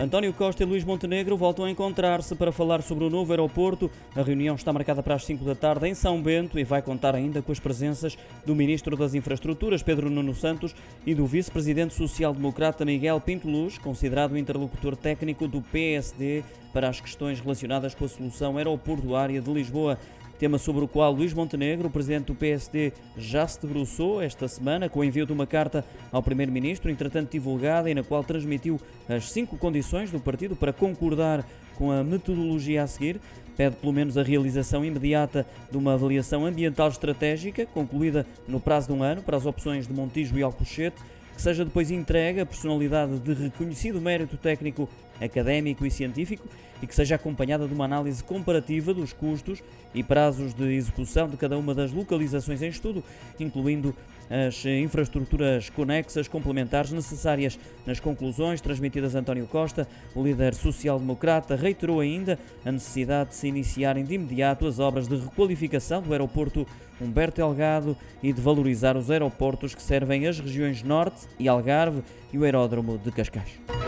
António Costa e Luís Montenegro voltam a encontrar-se para falar sobre o novo aeroporto. A reunião está marcada para as 5 da tarde em São Bento e vai contar ainda com as presenças do Ministro das Infraestruturas, Pedro Nuno Santos, e do Vice-Presidente Social-Democrata Miguel Pinto Luz, considerado interlocutor técnico do PSD para as questões relacionadas com a solução aeroportuária de Lisboa tema sobre o qual Luís Montenegro, presidente do PSD, já se debruçou esta semana com o envio de uma carta ao primeiro-ministro, entretanto divulgada, e na qual transmitiu as cinco condições do partido para concordar com a metodologia a seguir. Pede pelo menos a realização imediata de uma avaliação ambiental estratégica, concluída no prazo de um ano, para as opções de Montijo e Alcochete seja depois entregue a personalidade de reconhecido mérito técnico, académico e científico e que seja acompanhada de uma análise comparativa dos custos e prazos de execução de cada uma das localizações em estudo, incluindo as infraestruturas conexas complementares necessárias. Nas conclusões transmitidas a António Costa, o líder social-democrata reiterou ainda a necessidade de se iniciarem de imediato as obras de requalificação do aeroporto Humberto Delgado e de valorizar os aeroportos que servem as regiões Norte e Algarve e o aeródromo de Cascais.